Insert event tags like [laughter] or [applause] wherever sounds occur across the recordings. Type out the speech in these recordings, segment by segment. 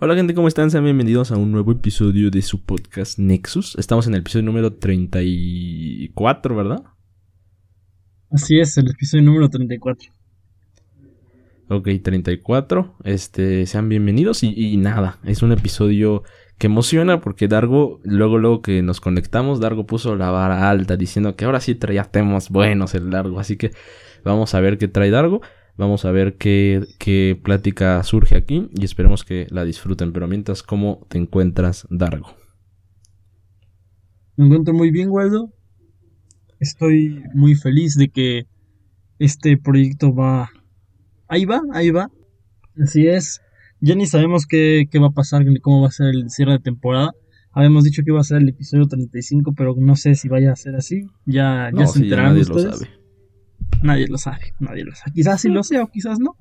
Hola gente, ¿cómo están? Sean bienvenidos a un nuevo episodio de su podcast Nexus. Estamos en el episodio número 34, ¿verdad? Así es, el episodio número 34. Ok, 34. Este, sean bienvenidos y, y nada, es un episodio que emociona porque Dargo, luego, luego que nos conectamos, Dargo puso la vara alta diciendo que ahora sí traía temas buenos el Dargo. Así que vamos a ver qué trae Dargo. Vamos a ver qué, qué plática surge aquí y esperemos que la disfruten. Pero mientras, ¿cómo te encuentras, Dargo? Me encuentro muy bien, Waldo. Estoy muy feliz de que este proyecto va... Ahí va, ahí va. Así es. Ya ni sabemos qué, qué va a pasar, ni cómo va a ser el cierre de temporada. Habíamos dicho que iba a ser el episodio 35, pero no sé si vaya a ser así. Ya, ya se sí, ya enteraron nadie ustedes. lo sabe. Nadie lo sabe, nadie lo sabe. Quizás sí lo sea o quizás no.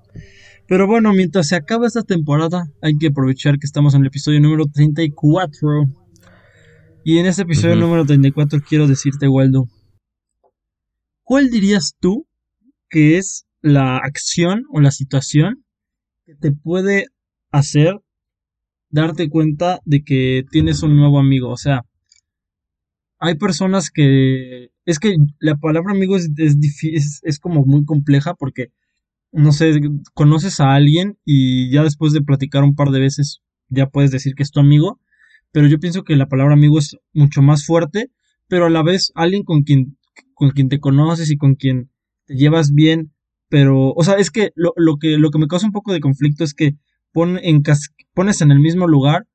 Pero bueno, mientras se acaba esta temporada, hay que aprovechar que estamos en el episodio número 34. Y en este episodio Ujú. número 34 quiero decirte, Waldo, ¿cuál dirías tú que es la acción o la situación que te puede hacer darte cuenta de que tienes un nuevo amigo? O sea, hay personas que... Es que la palabra amigo es, es, es- como muy compleja porque, no sé, conoces a alguien y ya después de platicar un par de veces ya puedes decir que es tu amigo, pero yo pienso que la palabra amigo es mucho más fuerte, pero a la vez alguien con quien, con quien te conoces y con quien te llevas bien, pero, o sea, es que lo, lo que, lo que me causa un poco de conflicto es que pon en pones en el mismo lugar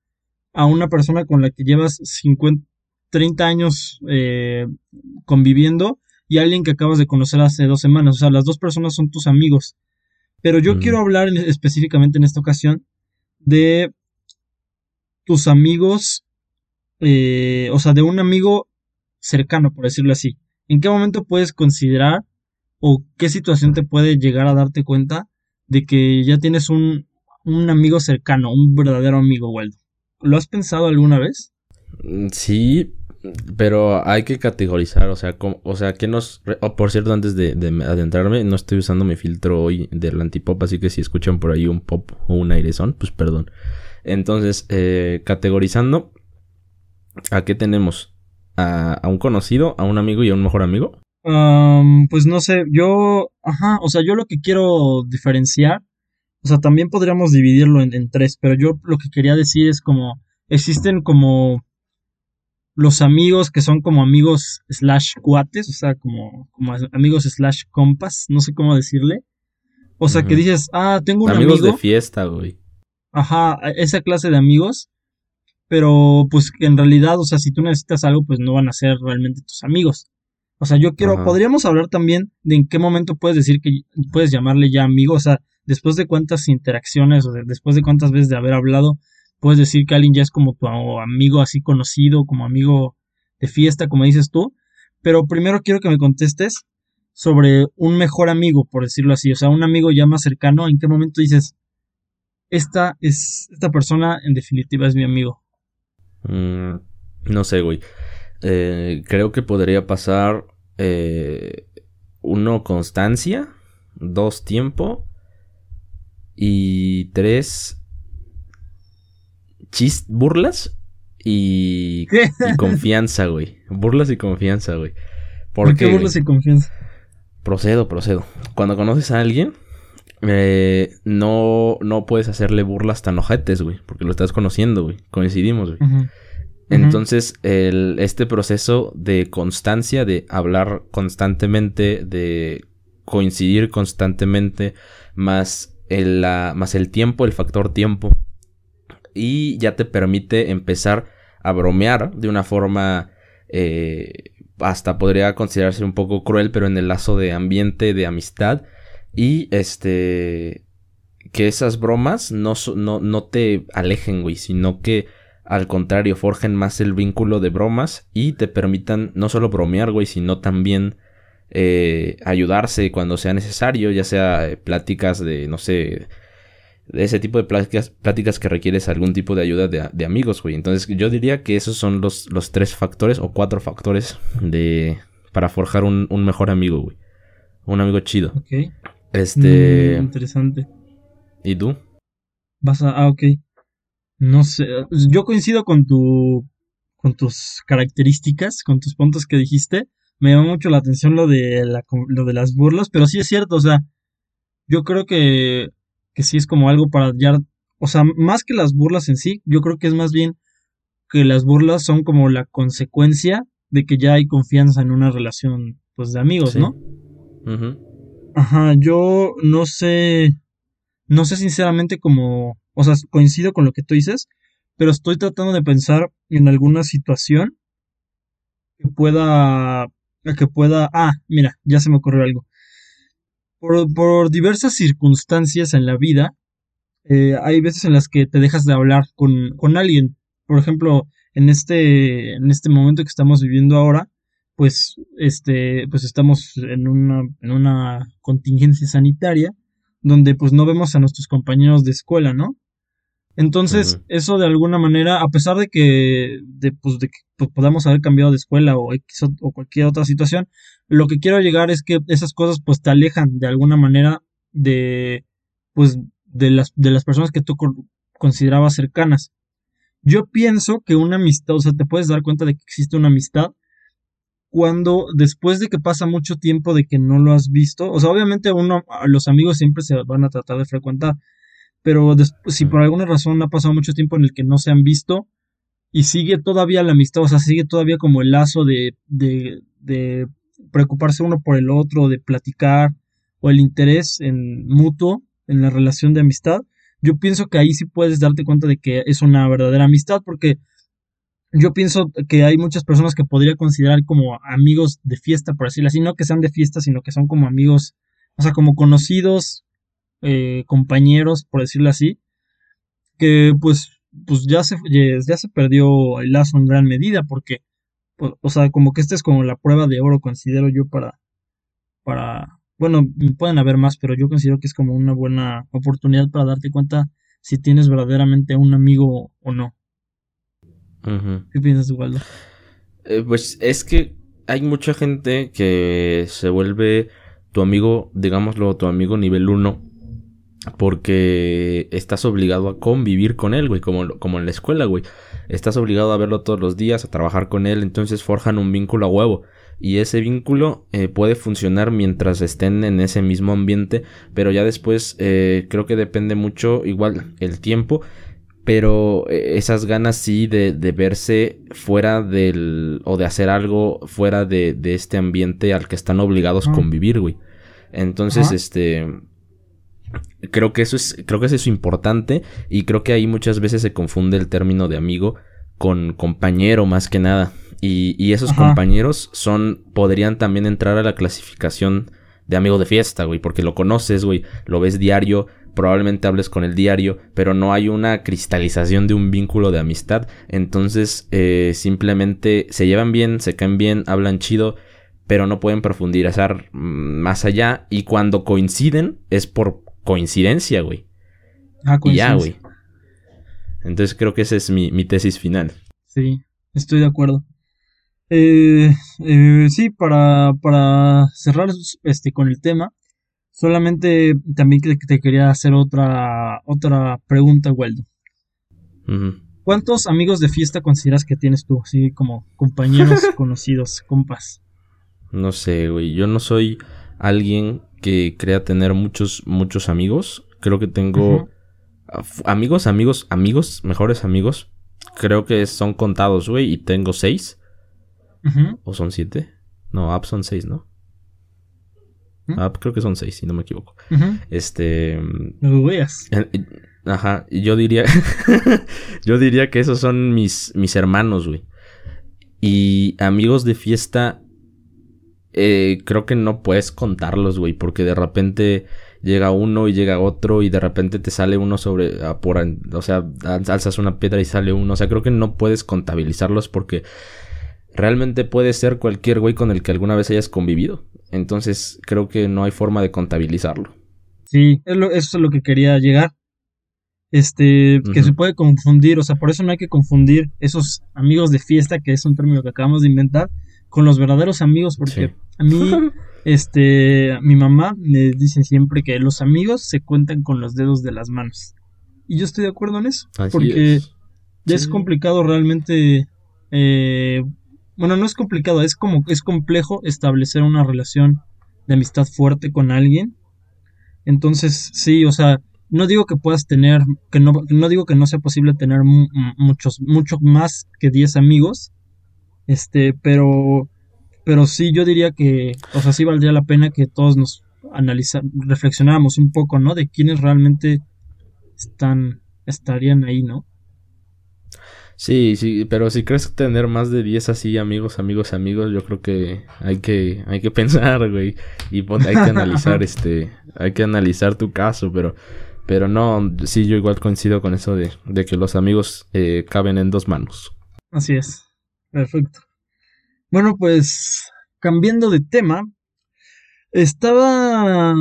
a una persona con la que llevas 50, 30 años eh, conviviendo y alguien que acabas de conocer hace dos semanas. O sea, las dos personas son tus amigos. Pero yo Mm. quiero hablar en- específicamente en esta ocasión de tus amigos, eh, o sea, de un amigo cercano, por decirlo así. ¿En qué momento puedes considerar o qué situación te puede llegar a darte cuenta de que ya tienes un, un amigo cercano, un verdadero amigo, Waldo? ¿Lo has pensado alguna vez? Mm, Sí, pero hay que categorizar, o sea, como- o sea, que nos... oh, por cierto, antes de, de adentrarme, no estoy usando mi filtro hoy del antipop, así que si escuchan por ahí un pop o un airezón, pues perdón. Entonces, eh, categorizando, ¿a qué tenemos? ¿A, un conocido, a un amigo y a un mejor amigo? Am, pues no sé, yo, ajá, o sea, yo lo que quiero diferenciar, o sea, también podríamos dividirlo en tres, pero yo lo que quería decir es como, existen como los amigos que son como amigos slash cuates, o sea, como, como amigos slash compas, no sé cómo decirle. O sea, que dices, ah, tengo un Amigos amigo, de fiesta, güey. ajá, esa clase de amigos, pero pues en realidad, o sea, si tú necesitas algo, pues no van a ser realmente tus amigos. O sea, yo quiero, Ajá. podríamos hablar también de en qué momento puedes decir que puedes llamarle ya amigo, o sea, después de cuántas interacciones o de- después de cuántas veces de haber hablado, puedes decir que alguien ya es como tu amigo así conocido, como amigo de fiesta, como dices tú. Pero primero quiero que me contestes sobre un mejor amigo, por decirlo así, o sea, un amigo ya más cercano, ¿en qué momento dices, esta es, esta persona en definitiva es mi amigo? Mm, no sé, güey. Eh, creo que podría pasar eh, uno constancia, dos tiempo y tres chis burlas y, y confianza, güey. Burlas y confianza, güey. ¿Por Porque qué burlas y confianza? procedo, procedo. Cuando conoces a alguien, eh, no, no puedes hacerle burlas tan ojetes, güey, porque lo estás conociendo, güey. Coincidimos, güey. Entonces, el, este proceso de constancia, de hablar constantemente, de coincidir constantemente, más el, la- más el tiempo, el factor tiempo, y ya te permite empezar a bromear de una forma, eh, hasta podría considerarse un poco cruel, pero en el lazo de ambiente, de amistad, y este, que esas bromas no, no, no te alejen, güey, sino que al contrario, forjen más el vínculo de bromas y te permitan no solo bromear, güey, sino también eh, ayudarse cuando sea necesario, ya sea eh, pláticas de, no sé, ese tipo de pláticas, pláticas que requieres algún tipo de ayuda de, de amigos, güey. Entonces yo diría que esos son los, los tres factores o cuatro factores de para forjar un, un mejor amigo, güey. Un amigo chido. Ok. Este... Mm, interesante. ¿Y tú? Vas a. Ah, ok. No sé, yo coincido con tu con tus características, con tus puntos que dijiste. Me llamó mucho la atención lo de lo de las burlas, pero sí es cierto, o sea, yo creo que que sí es como algo para ya, o sea, más que las burlas en sí, yo creo que es más bien que las burlas son como la consecuencia de que ya hay confianza en una relación, pues, de amigos, ¿no? Ajá, yo no sé, no sé sinceramente como, o sea, coincido con lo que tú dices, pero estoy tratando de pensar en alguna situación que pueda, que pueda, ah, mira, ya se me ocurrió algo. Por, por diversas circunstancias en la vida, eh, hay veces en las que te dejas de hablar con, con alguien. Por ejemplo, en este, en este momento que estamos viviendo ahora, pues, este, pues estamos en una, en una contingencia sanitaria donde pues no vemos a nuestros compañeros de escuela, ¿no? Entonces, eso de alguna manera, a pesar de que, de, pues, de que pues, podamos haber cambiado de escuela o, o cualquier otra situación, lo que quiero llegar es que esas cosas pues te alejan de alguna manera de, pues, de las, de las personas que tú considerabas cercanas. Yo pienso que una amistad, o sea, te puedes dar cuenta de que existe una amistad cuando después de que pasa mucho tiempo de que no lo has visto, o sea, obviamente uno, los amigos siempre se van a tratar de frecuentar, pero si por alguna razón ha pasado mucho tiempo en el que no se han visto y sigue todavía la amistad, o sea, sigue todavía como el lazo de, de, de preocuparse uno por el otro, de platicar, o el interés en mutuo en la relación de amistad, yo pienso que ahí sí puedes darte cuenta de que es una verdadera amistad, porque yo pienso que hay muchas personas que podría considerar como amigos de fiesta, por decirlo así, no que sean de fiesta, sino que son como amigos, o sea, como conocidos, eh, compañeros, por decirlo así, que pues, pues ya se, ya se perdió el lazo en gran medida, porque, pues, o sea, como que esta es como la prueba de oro, considero yo, para, para, bueno, pueden haber más, pero yo considero que es como una buena oportunidad para darte cuenta si tienes verdaderamente un amigo o no. ¿Qué piensas, Waldo? Eh, pues es que hay mucha gente que se vuelve tu amigo, digámoslo, tu amigo nivel 1, porque estás obligado a convivir con él, güey, como, como en la escuela, güey. Estás obligado a verlo todos los días, a trabajar con él, entonces forjan un vínculo a huevo. Y ese vínculo eh, puede funcionar mientras estén en ese mismo ambiente, pero ya después eh, creo que depende mucho, igual, el tiempo pero eh, esas ganas sí de, de, verse fuera del o de hacer algo fuera de, de este ambiente al que están obligados a convivir, güey. Entonces, este creo que eso es creo que es eso importante y creo que ahí muchas veces se confunde el término de amigo con compañero más que nada. Y, y esos compañeros son podrían también entrar a la clasificación de amigo de fiesta, güey, porque lo conoces, güey, lo ves diario, probablemente hables con el diario, pero no hay una cristalización de un vínculo de amistad. Entonces, eh, simplemente se llevan bien, se caen bien, hablan chido, pero no pueden profundizar mm, más allá. Y cuando coinciden, es por coincidencia, güey. Ah, y ya, güey. Entonces creo que esa es mi, mi tesis final. Sí, estoy de acuerdo. Eh, eh, sí, para, para cerrar este, con el tema, Solamente también te, quería hacer otra, otra pregunta, Waldo. ¿Cuántos amigos de fiesta consideras que tienes tú? Así como compañeros, [laughs] conocidos, compas. No sé, güey. Yo no soy alguien que crea tener muchos, muchos amigos. Creo que tengo amigos, amigos, amigos, mejores amigos. Creo que son contados, güey, y tengo seis. ¿O son siete? No, App son seis, ¿no? Ah, creo que son seis, si no me equivoco. Este. No veas. [laughs] Ajá, yo diría. [laughs] yo diría que esos son mis, mis hermanos, güey. Y amigos de fiesta. Eh, creo que no puedes contarlos, güey, porque de repente llega uno y llega otro y de repente te sale uno sobre, por, o sea, alzas una piedra y sale uno, o sea, creo que no puedes contabilizarlos porque realmente puede ser cualquier güey con el que alguna vez hayas convivido. Entonces creo que no hay forma de contabilizarlo. Sí, eso es lo que quería llegar. Este, que se puede confundir, o sea, por eso no hay que confundir esos amigos de fiesta, que es un término que acabamos de inventar, con los verdaderos amigos, porque a mí, este, mi mamá me dice siempre que los amigos se cuentan con los dedos de las manos. Y yo estoy de acuerdo en eso. porque ya es complicado realmente. Eh, bueno, no es complicado, es como es complejo establecer una relación de amistad fuerte con alguien. Entonces, sí, o sea, no digo que puedas tener, que no, no digo que no sea posible tener muchos, mucho más que 10 amigos. Este, pero, pero sí, yo diría que, o sea, sí valdría la pena que todos nos analizar, reflexionáramos un poco, ¿no? De quiénes realmente están, estarían ahí, ¿no? Sí, sí, pero si crees tener más de 10 así amigos, amigos, amigos, yo creo que hay que, hay que [laughs] pensar, güey, y hay que analizar, [laughs] este, hay que analizar tu caso, pero, pero no, sí, yo igual coincido con eso de, de que los amigos eh, caben en dos manos. Así es, perfecto. Bueno, pues, cambiando de tema, estaba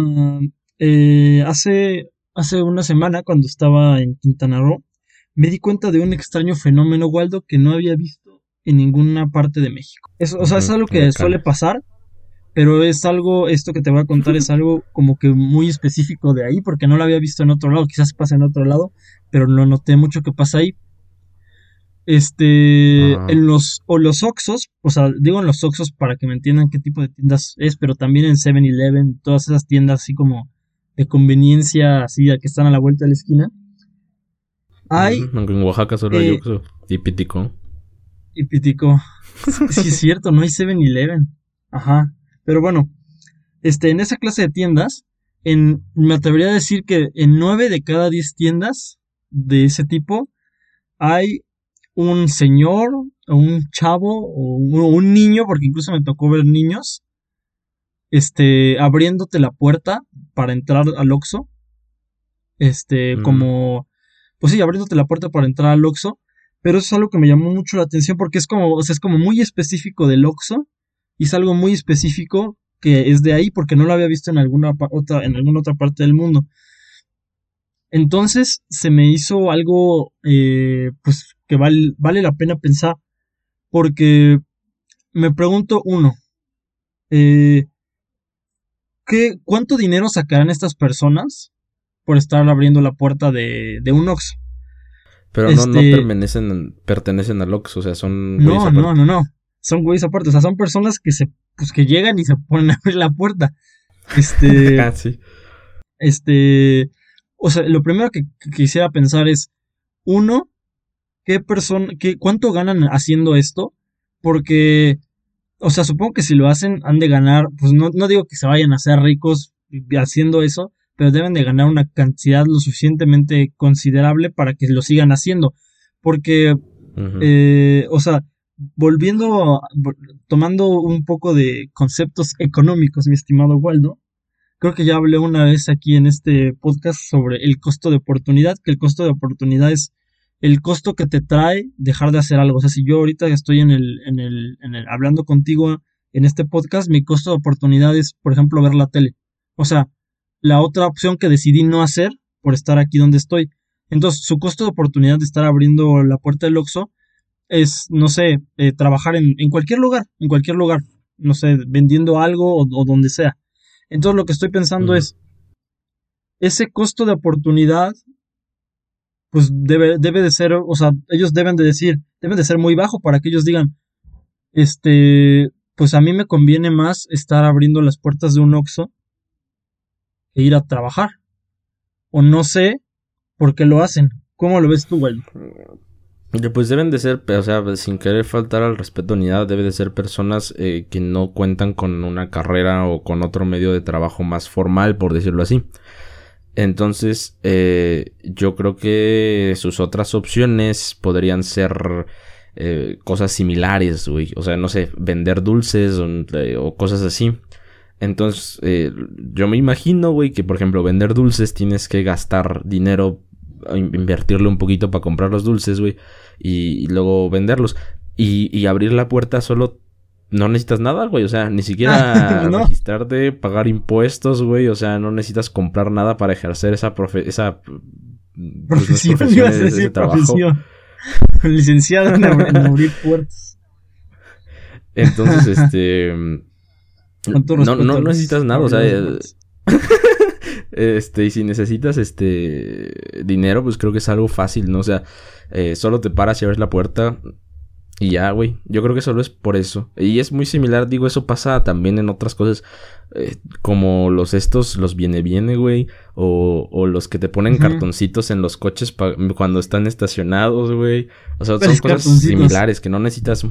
eh, hace, hace una semana, cuando estaba en Quintana Roo, me di cuenta de un extraño fenómeno, Waldo, que no había visto en ninguna parte de México. o sea, es algo que suele pasar, pero es algo, esto que te voy a contar es algo como que muy específico de ahí, porque no lo había visto en otro lado, quizás pasa en otro lado, pero no noté mucho que pasa ahí. Este, en los, o los Oxos, o sea, digo en los Oxos para que me entiendan qué tipo de tiendas es, pero también en 7-Eleven, todas esas tiendas así como de conveniencia, así, que están a la vuelta de la esquina. Hay. Aunque en Oaxaca solo hay eh, Oxxo y Pitico. Y Pitico. [laughs] sí, es cierto, no hay 7-Eleven. Ajá. Pero bueno, este, en esa clase de tiendas, en, me atrevería a decir que en 9 de cada 10 tiendas de ese tipo hay un señor o un chavo o un, niño, porque incluso me tocó ver niños, este, abriéndote la puerta para entrar al Oxxo. Este, mm. como, pues sí, abriéndote la puerta para entrar al Oxxo. Pero eso es algo que me llamó mucho la atención porque es como, o sea, es como muy específico del Oxxo y es algo muy específico que es de ahí porque no lo había visto en alguna otra, en alguna otra parte del mundo. Entonces se me hizo algo, eh, pues, que vale la pena pensar. Porque me pregunto, uno, eh, ¿qué, ¿cuánto dinero sacarán estas personas por estar abriendo la puerta de, de un Ox? Pero no, no este pertenecen, pertenecen al Ox, o sea, son... No, no, no, no. Son güeyes aparte, o sea, son personas que se, pues que llegan y se ponen a abrir la puerta. Este... [laughs] Ah, sí. Este... O sea, lo primero que, quisiera pensar es, uno, ¿qué persona, qué, cuánto ganan haciendo esto? Porque, o sea, supongo que si lo hacen, han de ganar, pues no, no digo que se vayan a hacer ricos haciendo eso, pero deben de ganar una cantidad lo suficientemente considerable para que lo sigan haciendo. Porque, eh, o sea, volviendo, tomando un poco de conceptos [laughs] económicos, mi estimado Waldo, Creo que ya hablé una vez aquí en este podcast sobre el costo de oportunidad, que el costo de oportunidad es el costo que te trae dejar de hacer algo. O sea, si yo ahorita estoy en el, en el, en el, hablando contigo en este podcast, mi costo de oportunidad es, por ejemplo, ver la tele. O sea, la otra opción que decidí no hacer por estar aquí donde estoy. Entonces, su costo de oportunidad de estar abriendo la puerta del Oxxo es, no sé, eh, trabajar en, en, cualquier lugar, en cualquier lugar, no sé, vendiendo algo o donde sea. Entonces lo que estoy pensando es, ese costo de oportunidad, pues debe, debe de ser, o sea, ellos deben de decir, deben de ser muy bajo para que ellos digan, este, pues a mí me conviene más estar abriendo las puertas de un Oxxo que ir a trabajar. O no sé por qué lo hacen. ¿Cómo lo ves tú, güey? Pues deben de ser, o sea, sin querer faltar al respeto ni nada, debe de ser personas eh, que no cuentan con una carrera o con otro medio de trabajo más formal, por decirlo así. Entonces, eh, yo creo que sus otras opciones podrían ser eh, cosas similares, güey. O sea, no sé, vender dulces o, o cosas así. Entonces, yo me imagino, güey, que por ejemplo, vender dulces tienes que gastar dinero invertirle un poquito para comprar los dulces, güey, y, luego venderlos. Y, abrir la puerta solo no necesitas nada, güey. O sea, ni siquiera [laughs] registrarte, pagar impuestos, güey. O sea, no necesitas comprar nada para ejercer esa profe esa pues, [laughs] profesión, profesión. [laughs] Licenciado en, abrir puertas. Entonces, este. no, no necesitas nada, o sea. Este, y si necesitas este dinero, pues creo que es algo fácil, ¿no? O sea, eh, solo te paras y abres la puerta, y ya, güey. Yo creo que solo es por eso. Y es muy similar, digo, eso pasa también en otras cosas. Eh, como los estos, los viene viene, güey. O, o los que te ponen cartoncitos en los coches cuando están estacionados, güey. O sea, son cosas similares que no necesitas.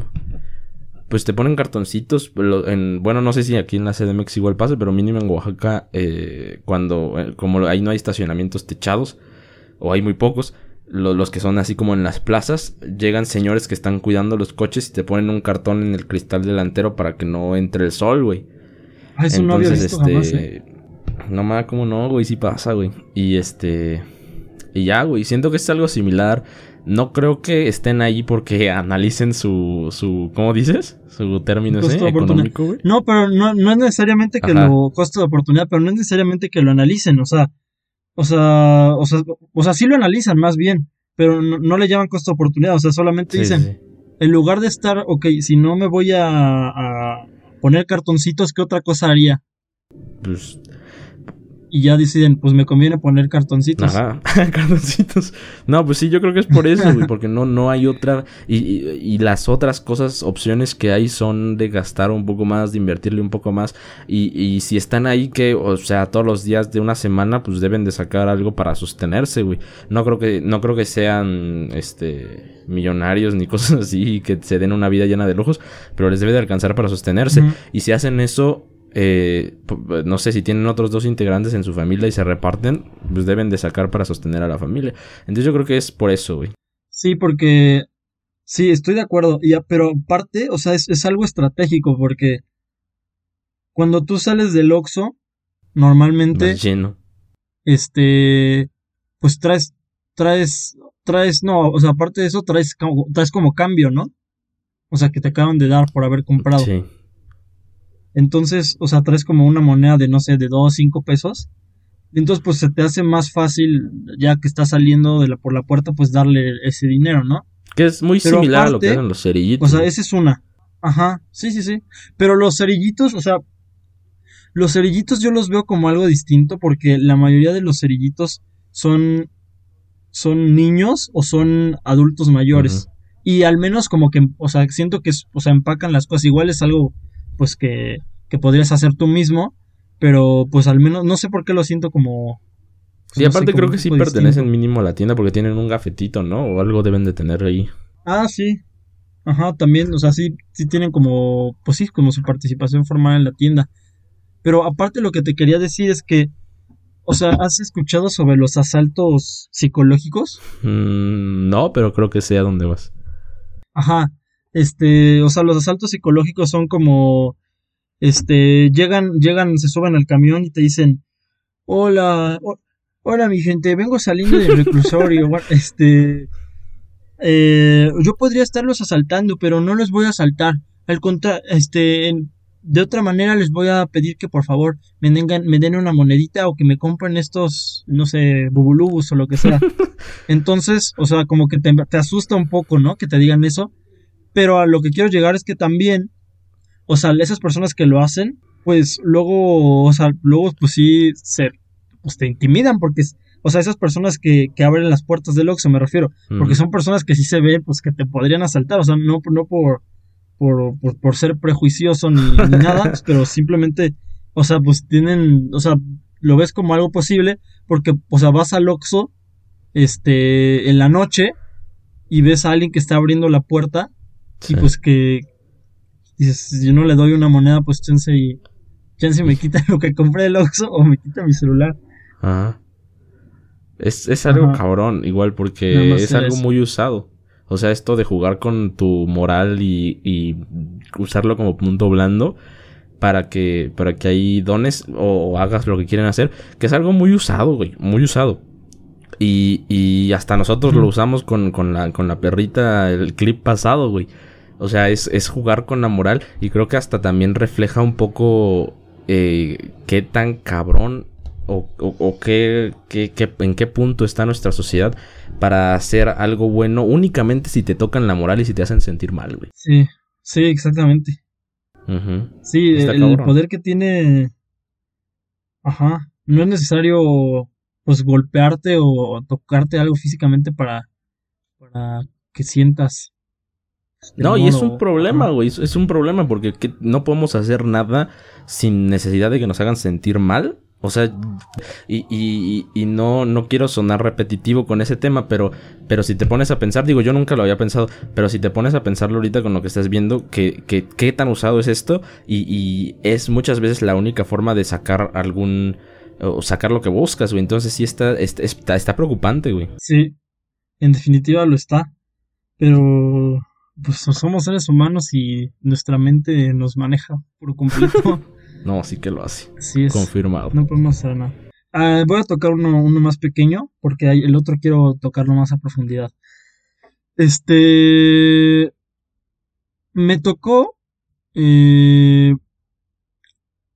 Pues te ponen cartoncitos. En, bueno, no sé si aquí en la CDMX igual pasa, pero mínimo en Oaxaca, eh, cuando, eh, como ahí no hay estacionamientos techados, o hay muy pocos los que son así como en las plazas, llegan señores que están cuidando los coches y te ponen un cartón en el cristal delantero para que no entre el sol, güey. Ah, eso no había visto este, ¿eh? No no, güey, sí pasa, güey. Y este... Y ya, güey, siento que es algo similar. No creo que estén ahí porque [laughs] analicen su, su ¿cómo dices? Su término ese, económico, güey. No, pero no, no es necesariamente que lo costo de oportunidad, pero no es necesariamente que lo analicen, o sea, o sea, o sea, o sea, sí lo analizan más bien, pero no, le llaman costo oportunidad, o sea, solamente dicen, en lugar de estar, ok, si no me voy a, a poner cartoncitos, ¿qué otra cosa haría? Pues y ya deciden, pues me conviene poner cartoncitos. Ajá, [laughs] cartoncitos. No, pues sí, yo creo que es por eso, güey, porque no, no hay otra. Y, y, las otras cosas, opciones que hay son de gastar un poco más, de invertirle un poco más. Y, y si están ahí, que, o sea, todos los días de una semana, pues deben de sacar algo para sostenerse, güey. No creo que, no creo que sean, este, millonarios ni [laughs] cosas así, que se den una vida llena de lujos, pero les debe de alcanzar para sostenerse. Y si hacen eso, eh, no sé si tienen otros dos integrantes en su familia y se reparten, pues deben de sacar para sostener a la familia. Entonces yo creo que es por eso, güey. Sí, porque sí, estoy de acuerdo, ya, pero aparte, o sea, es, algo estratégico porque cuando tú sales del Oxxo, normalmente lleno. Este, pues traes traes traes no, o sea, aparte de eso traes traes como cambio, ¿no? O sea, que te acaban de dar por haber comprado. Sí. Entonces, o sea, traes como una moneda de, no sé, de 2, 5 pesos. Entonces, pues se te hace más fácil, ya que estás saliendo de la, por la puerta, pues darle ese dinero, ¿no? Que es muy similar a lo que eran los cerillitos. O sea, esa es una. Ajá, sí, sí, sí. Pero los cerillitos, o sea, los cerillitos yo los veo como algo distinto porque la mayoría de los cerillitos son, son niños o son adultos mayores. Y al menos como que, o sea, siento que, o sea, empacan las cosas. Igual es algo pues que, que podrías hacer tú mismo, pero pues al menos no sé por qué lo siento como... y aparte creo que sí pertenecen mínimo a la tienda porque tienen un gafetito, ¿no? O algo deben de tener ahí. Ah, sí. Ajá, también, o sea, sí, sí tienen como, pues sí, como su participación formal en la tienda. Pero aparte lo que te quería decir es que, o sea, ¿has escuchado sobre los asaltos psicológicos? Mm, no, pero creo que sé a dónde vas. Ajá, este, o sea, los asaltos psicológicos son como, este, llegan, llegan, se suben al camión y te dicen, hola, hola mi gente, vengo saliendo del reclusorio, [laughs] este, eh, yo podría estarlos asaltando, pero no los voy a asaltar, al contrario, este, de otra manera les voy a pedir que por favor me den, me den una monedita o que me compren estos, no sé, bubulubus o lo que sea. [laughs] Entonces, o sea, como que te, te asusta un poco, ¿no? Que te digan eso. Pero a lo que quiero llegar es que también, o sea, esas personas que lo hacen, pues luego, o sea, luego pues sí se, pues te intimidan porque, o sea, esas personas que, que abren las puertas del Oxxo me refiero, porque son personas que sí se ven, pues que te podrían asaltar, o sea, no, no por, por, por, ser prejuicioso ni, ni [laughs] nada, pero simplemente, o sea, pues tienen, o sea, lo ves como algo posible porque, o sea, vas al Oxxo, este, en la noche y ves a alguien que está abriendo la puerta y pues que dices, yo no le doy una moneda, pues chance y chance me quita lo que compré del Oxxo o me quita mi celular. Ajá. Es, es algo cabrón, igual, porque es algo muy usado. O sea, esto de jugar con tu moral y, y usarlo como punto blando para que, para que ahí dones o, hagas lo que quieren hacer, que es algo muy usado, güey, muy usado. Y, y hasta nosotros lo usamos con, con, la, con la perrita, el clip pasado, güey. O sea, es, es jugar con la moral y creo que hasta también refleja un poco eh, qué tan cabrón o, o, qué, qué, en qué punto está nuestra sociedad para hacer algo bueno únicamente si te tocan la moral y si te hacen sentir mal, güey. Sí, sí, exactamente. Sí, el, poder que tiene... Ajá, no es necesario pues golpearte o tocarte algo físicamente para, para que sientas. No, y es un problema, güey. Es un problema porque no podemos hacer nada sin necesidad de que nos hagan sentir mal. O sea, y, y, y, no, no quiero sonar repetitivo con ese tema, pero, pero si te pones a pensar, digo, yo nunca lo había pensado, pero si te pones a pensarlo ahorita con lo que estás viendo, que, que, qué tan usado es esto, y, y es muchas veces la única forma de sacar algún, o sacar lo que buscas, güey. Entonces sí está, está, está preocupante, güey. Sí, en definitiva lo está, pero pues somos seres humanos y nuestra mente nos maneja por completo. [laughs] No, sí que lo hace. Sí es. Confirmado. No podemos hacer nada. Ah, voy a tocar uno, uno más pequeño, porque el otro quiero tocarlo más a profundidad. Este. Me tocó. Eh,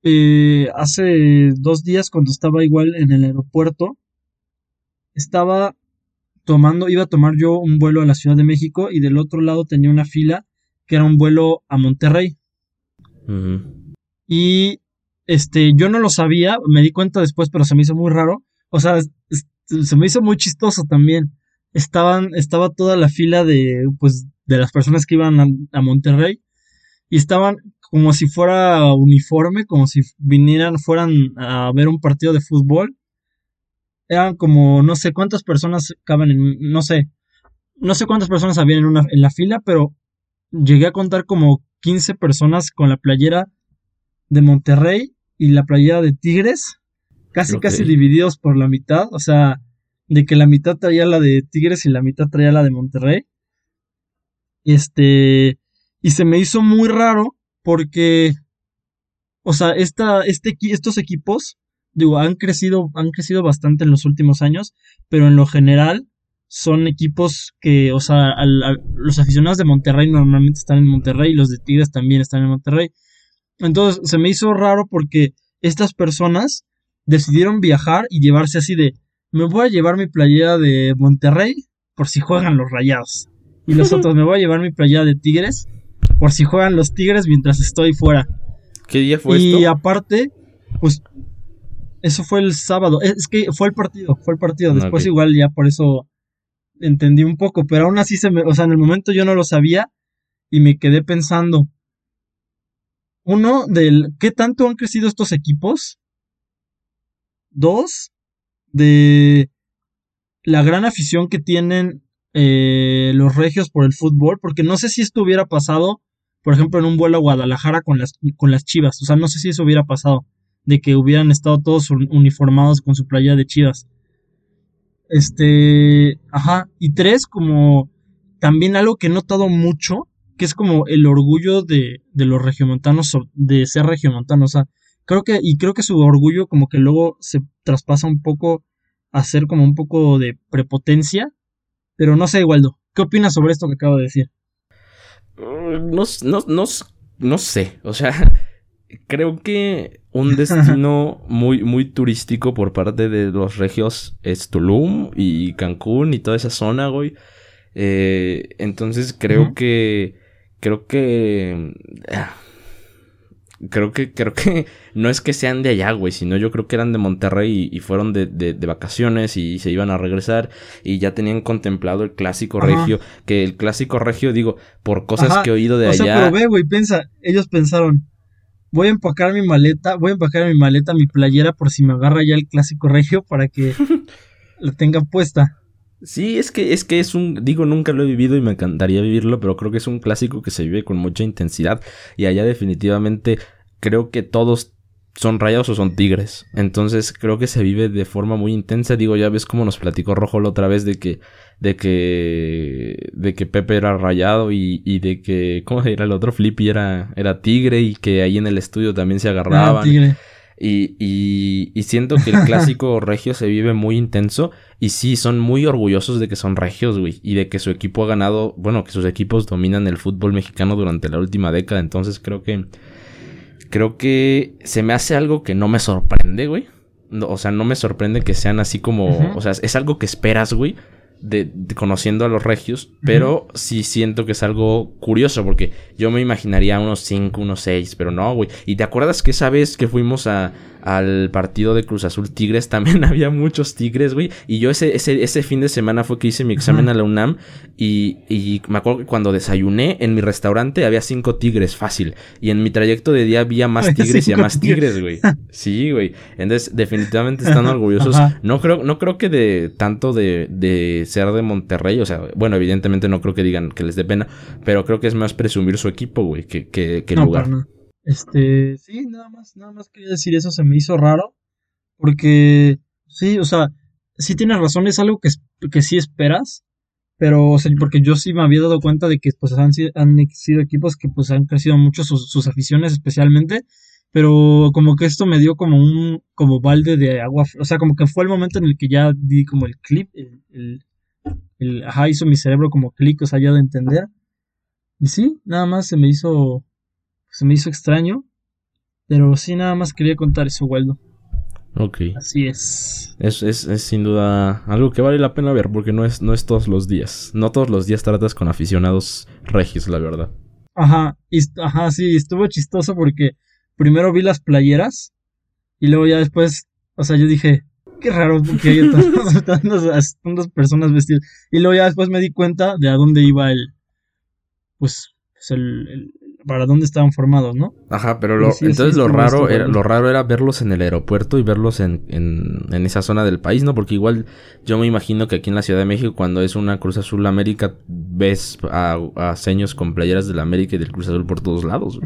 eh, hace dos días, cuando estaba igual en el aeropuerto, estaba tomando, iba a tomar yo un vuelo a la Ciudad de México y del otro lado tenía una fila que era un vuelo a Monterrey. Y este, yo no lo sabía, me di cuenta después, pero se me hizo muy raro. O sea, se me hizo muy chistoso también. Estaban, estaba toda la fila de, pues, de las personas que iban a, Monterrey y estaban como si fuera uniforme, como si vinieran, fueran a ver un partido de fútbol. Eran como, no sé cuántas personas caben en, no sé, no sé cuántas personas habían en, una, en la fila, pero llegué a contar como 15 personas con la playera de Monterrey y la playera de Tigres, casi casi divididos por la mitad, o sea, de que la mitad traía la de Tigres y la mitad traía la de Monterrey. Este, y se me hizo muy raro porque, o sea, esta, este, estos equipos, digo, han crecido, han crecido bastante en los últimos años, pero en lo general son equipos que, o sea, los aficionados de Monterrey normalmente están en Monterrey y los de Tigres también están en Monterrey. Entonces se me hizo raro porque estas personas decidieron viajar y llevarse así de, me voy a llevar mi playera de Monterrey por si juegan los Rayados. Y los [laughs] otros, me voy a llevar mi playera de Tigres por si juegan los Tigres mientras estoy fuera. ¿Qué día fue y Y aparte, pues eso fue el sábado. Es que fue el partido, fue el partido. Ah, Después igual ya por eso entendí un poco, pero aún así se me, o sea, en el momento yo no lo sabía y me quedé pensando, uno, del qué tanto han crecido estos equipos. Dos, de la gran afición que tienen eh, los regios por el fútbol, porque no sé si esto hubiera pasado, por ejemplo, en un vuelo a Guadalajara con las, con las Chivas, o sea, no sé si eso hubiera pasado, de que hubieran estado todos uniformados con su playa de Chivas. Este, ajá, y tres, como también algo que he notado mucho que es como el orgullo de, de los regiomontanos, de ser regiomontanos. O sea, creo que, y creo que su orgullo como que luego se traspasa un poco a ser como un poco de prepotencia. Pero no sé, Waldo, ¿qué opinas sobre esto que acabo de decir? No, no, no, no sé, o sea, creo que [laughs] un destino muy, muy turístico por parte de los regios es Tulum y Cancún y toda esa zona, güey. Eh, entonces creo que creo que... Ah, creo que, creo que [laughs] no es que sean de allá, güey, sino yo creo que eran de Monterrey y, fueron de, de, vacaciones y se iban a regresar y ya tenían contemplado el clásico regio, que el clásico regio, digo, por cosas que he oído de allá. Sea, pero ve, güey, piensa, ellos pensaron, voy a empacar mi maleta, voy a empacar mi maleta, mi playera por si me agarra ya el clásico regio para que [laughs] la tenga puesta. Sí, es que, es que es un, digo, nunca lo he vivido y me encantaría vivirlo, pero creo que es un clásico que se vive con mucha intensidad y allá definitivamente creo que todos son rayados o son tigres. Entonces creo que se vive de forma muy intensa. Digo, ya ves cómo nos platicó Rojo la otra vez de que, de que, de que Pepe era rayado y, y de que, [laughs] ¿cómo era el otro? Flippy era, era tigre y que ahí en el estudio también se agarraban. Y, y, y, siento que el clásico [laughs] regio se vive muy intenso. Y sí, son muy orgullosos de que son regios, güey. Y de que su equipo ha ganado, bueno, que sus equipos dominan el fútbol mexicano durante la última década. Entonces creo que, creo que se me hace algo que no me sorprende, güey. o sea, no me sorprende que sean así como, o sea, es algo que esperas, güey de, conociendo a los regios, pero sí siento que es algo curioso porque yo me imaginaría unos 5, unos 6, pero no, güey. ¿Y te acuerdas que esa vez que fuimos a, al partido de Cruz Azul Tigres, [laughs] también había muchos Tigres, güey. Y yo ese, ese, ese fin de semana fue que hice mi examen a la UNAM y, y me acuerdo que cuando desayuné en mi restaurante había cinco Tigres, fácil. Y en mi trayecto de día había más [laughs] Tigres y más Tigres, güey. Sí, güey. Entonces, definitivamente están [laughs] orgullosos. No creo, no creo que de tanto de, de ser de Monterrey, o sea, bueno, evidentemente no creo que digan que les dé pena, pero creo que es más presumir su equipo, güey, que, que, que el lugar. Este, sí, nada más, nada más quería decir eso, se me hizo raro, porque, sí, o sea, sí tienes razón, es algo que, que sí esperas, pero, o sea, porque yo sí me había dado cuenta de que, pues, han, han sido equipos que, pues, han crecido mucho sus, sus aficiones especialmente, pero como que esto me dio como un, como balde de agua, o sea, como que fue el momento en el que ya di como el clip, el, el, ajá, hizo mi cerebro como clic, o sea, ya de entender, y sí, nada más se me hizo se me hizo extraño. Pero sí, nada más quería contar eso, Waldo. Ok. Así es. Es, es. es, sin duda algo que vale la pena ver porque no es, no es todos los días. No todos los días tratas con aficionados regis, la verdad. Ajá, y, ajá, sí, estuvo chistoso porque primero vi las playeras y luego ya después, o sea, yo dije, qué raro porque hay [laughs] tantas, tantas personas vestidas. Y luego ya después me di cuenta de a dónde iba el, pues, pues el, para dónde estaban formados, ¿no? Ajá, pero lo, entonces lo raro era, lo raro era verlos en el aeropuerto y verlos en, en, en, esa zona del país, ¿no? Porque igual yo me imagino que aquí en la Ciudad de México, cuando es una Cruz Azul América, ves a, a seños con playeras de la América y del Cruz Azul por todos lados.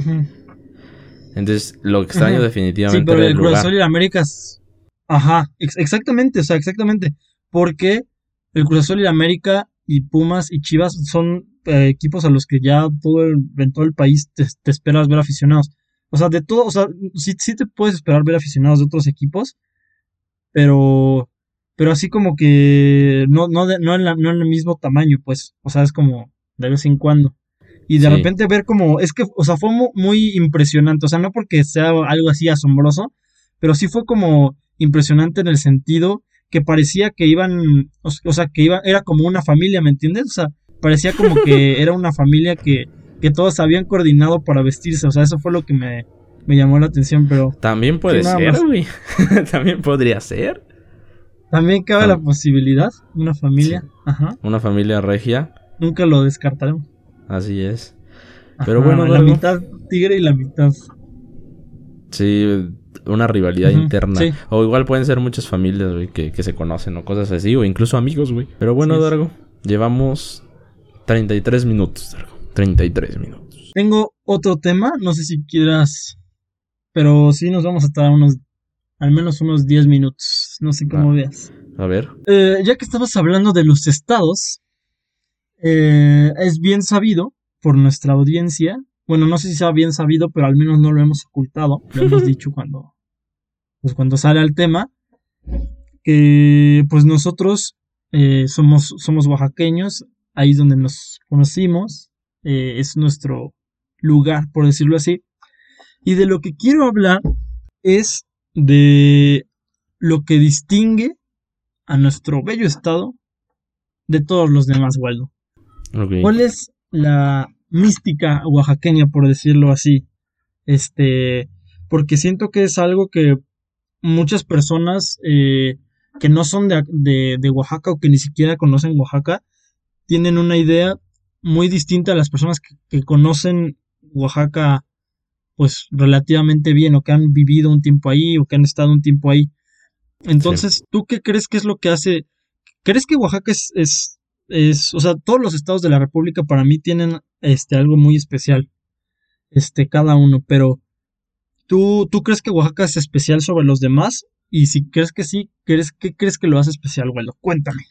Entonces, lo extraño definitivamente. Sí, pero el, Cruz Azul y la América. Ajá, exactamente, o sea, exactamente. Porque el Cruz Azul y la América y Pumas y Chivas son eh, equipos a los que ya todo el, en todo el país te, esperas ver aficionados. O sea, de todo, o sea, sí, sí te puedes esperar ver aficionados de otros equipos, pero, pero así como que no, no, no, en no en el mismo tamaño, pues, o sea, es como de vez en cuando. Y de repente ver como, es que, o sea, fue muy impresionante, o sea, no porque sea algo así asombroso, pero sí fue como impresionante en el sentido que parecía que iban, o, sea, que iba, era como una familia, ¿me entiendes? O sea, parecía como que [laughs] era una familia que, que todos habían coordinado para vestirse. O sea, eso fue lo que me, me llamó la atención, pero... También puede ser, güey. [laughs] También podría ser. También cabe la posibilidad, una familia. Ajá. Una familia regia. Nunca lo descartaremos. Así es. Pero bueno, la mitad tigre y la mitad. Sí, una rivalidad interna. O igual pueden ser muchas familias, güey, que, que, se conocen o cosas así, o incluso amigos, güey. Pero bueno, Dargo, llevamos 33 minutos, 33 minutos. Tengo otro tema, no sé si quieras, pero sí nos vamos a estar unos, al menos unos 10 minutos, no sé cómo veas. A ver. Eh, ya que estabas hablando de los estados, eh, es bien sabido por nuestra audiencia, bueno, no sé si sea bien sabido, pero al menos no lo hemos ocultado, lo hemos [laughs] dicho cuando, pues cuando sale al tema, que pues nosotros eh, somos, somos oaxaqueños, ahí es donde nos conocimos, eh, es nuestro lugar, por decirlo así. Y de lo que quiero hablar es de lo que distingue a nuestro bello estado de todos los demás, Waldo. ¿Cuál es la mística oaxaqueña, por decirlo así? Este, porque siento que es algo que muchas personas eh, que no son de, de, Oaxaca o que ni siquiera conocen Oaxaca tienen una idea muy distinta a las personas que, conocen Oaxaca pues relativamente bien o que han vivido un tiempo ahí o que han estado un tiempo ahí. Entonces, ¿tú qué crees que es lo que hace? ¿Crees que Oaxaca es, es, es, o sea, todos los estados de la República para mí tienen este algo muy especial, este, cada uno, pero ¿tú, tú crees que Oaxaca es especial sobre los demás? Y si crees que sí, ¿crees, ¿qué crees que lo hace especial, Waldo? Cuéntame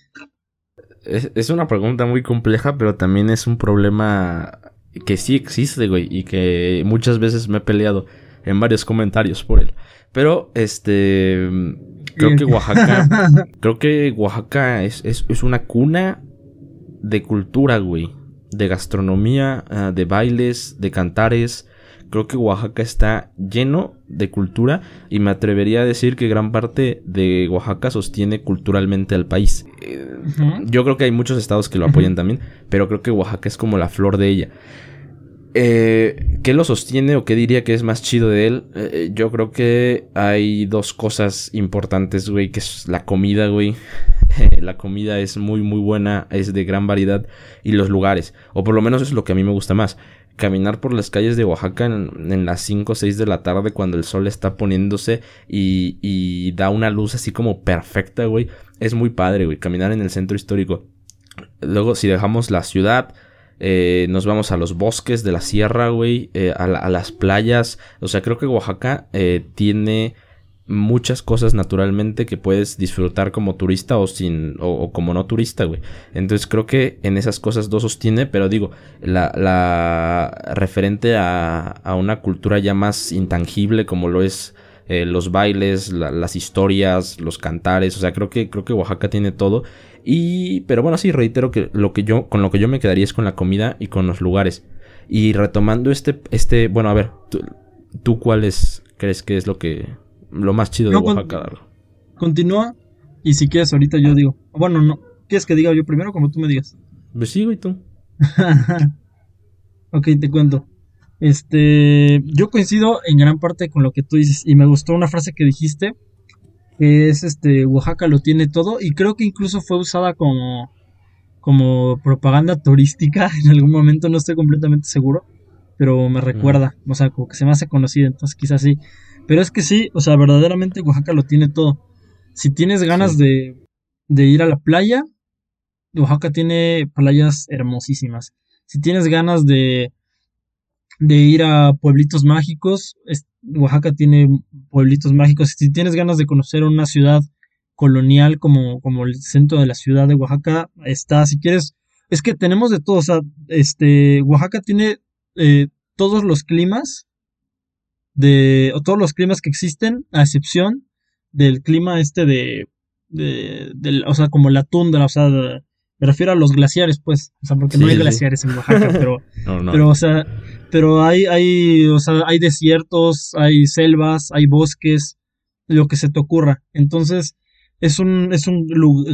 es, una pregunta muy compleja, pero también es un problema que sí existe, güey, y que muchas veces me he peleado en varios comentarios por él. Pero, este, creo que Oaxaca, [laughs] creo que Oaxaca es, es, una cuna de cultura, güey, de gastronomía, ah, de bailes, de cantares, Creo que Oaxaca está lleno de cultura y me atrevería a decir que gran parte de Oaxaca sostiene culturalmente al país. Yo creo que hay muchos estados que lo apoyan también, pero creo que Oaxaca es como la flor de ella. Eh, ¿Qué lo sostiene o qué diría que es más chido de él? Eh, yo creo que hay dos cosas importantes, güey, que es la comida, güey. [laughs] la comida es muy, muy buena, es de gran variedad. Y los lugares, o por lo menos es lo que a mí me gusta más. Caminar por las calles de Oaxaca en, las 5 o 6 de la tarde cuando el sol está poniéndose y, y da una luz así como perfecta, güey. Es muy padre, güey, caminar en el centro histórico. Luego, si dejamos la ciudad, eh, nos vamos a los bosques de la sierra, güey, eh, a, las playas. O sea, creo que Oaxaca eh, tiene muchas cosas naturalmente que puedes disfrutar como turista o sin o, como no turista, güey. Entonces creo que en esas cosas dos sostiene, pero digo, la, la referente a, a una cultura ya más intangible como lo es los bailes, las historias, los cantares, o sea, creo que creo que Oaxaca tiene todo y, pero bueno, sí, reitero que lo que yo, con lo que yo me quedaría es con la comida y con los lugares. Y retomando este, este, bueno, a ver, ¿tú, cuáles crees que es lo que, lo más chido de Oaxaca? continúa y si quieres ahorita yo digo, bueno, no, ¿quieres que diga yo primero como tú me digas? Pues sí, y tú. [laughs] ok, te cuento. Este, yo coincido en gran parte con lo que tú dices y me gustó una frase que dijiste que es este Oaxaca lo tiene todo y creo que incluso fue usada como como propaganda turística [laughs] en algún momento, no estoy completamente seguro, pero me recuerda, o sea, como que se me hace conocido, entonces quizás sí. Pero es que sí, o sea, verdaderamente Oaxaca lo tiene todo. Si tienes ganas de, de ir a la playa, Oaxaca tiene playas hermosísimas. Si tienes ganas de, de ir a pueblitos mágicos. Oaxaca tiene pueblitos mágicos. Si tienes ganas de conocer una ciudad colonial como, como el centro de la ciudad de Oaxaca, está. Si quieres, es que tenemos de todo. O sea, este, Oaxaca tiene eh, todos los climas de, o todos los climas que existen, a excepción del clima este de, de, o sea, como la tundra, o sea, me refiero a los glaciares, pues, o sea, porque no hay glaciares en Oaxaca, [laughs] pero, pero, o sea, pero hay, hay, o sea, hay desiertos, hay selvas, hay bosques, lo que se te ocurra. Entonces, es un, es un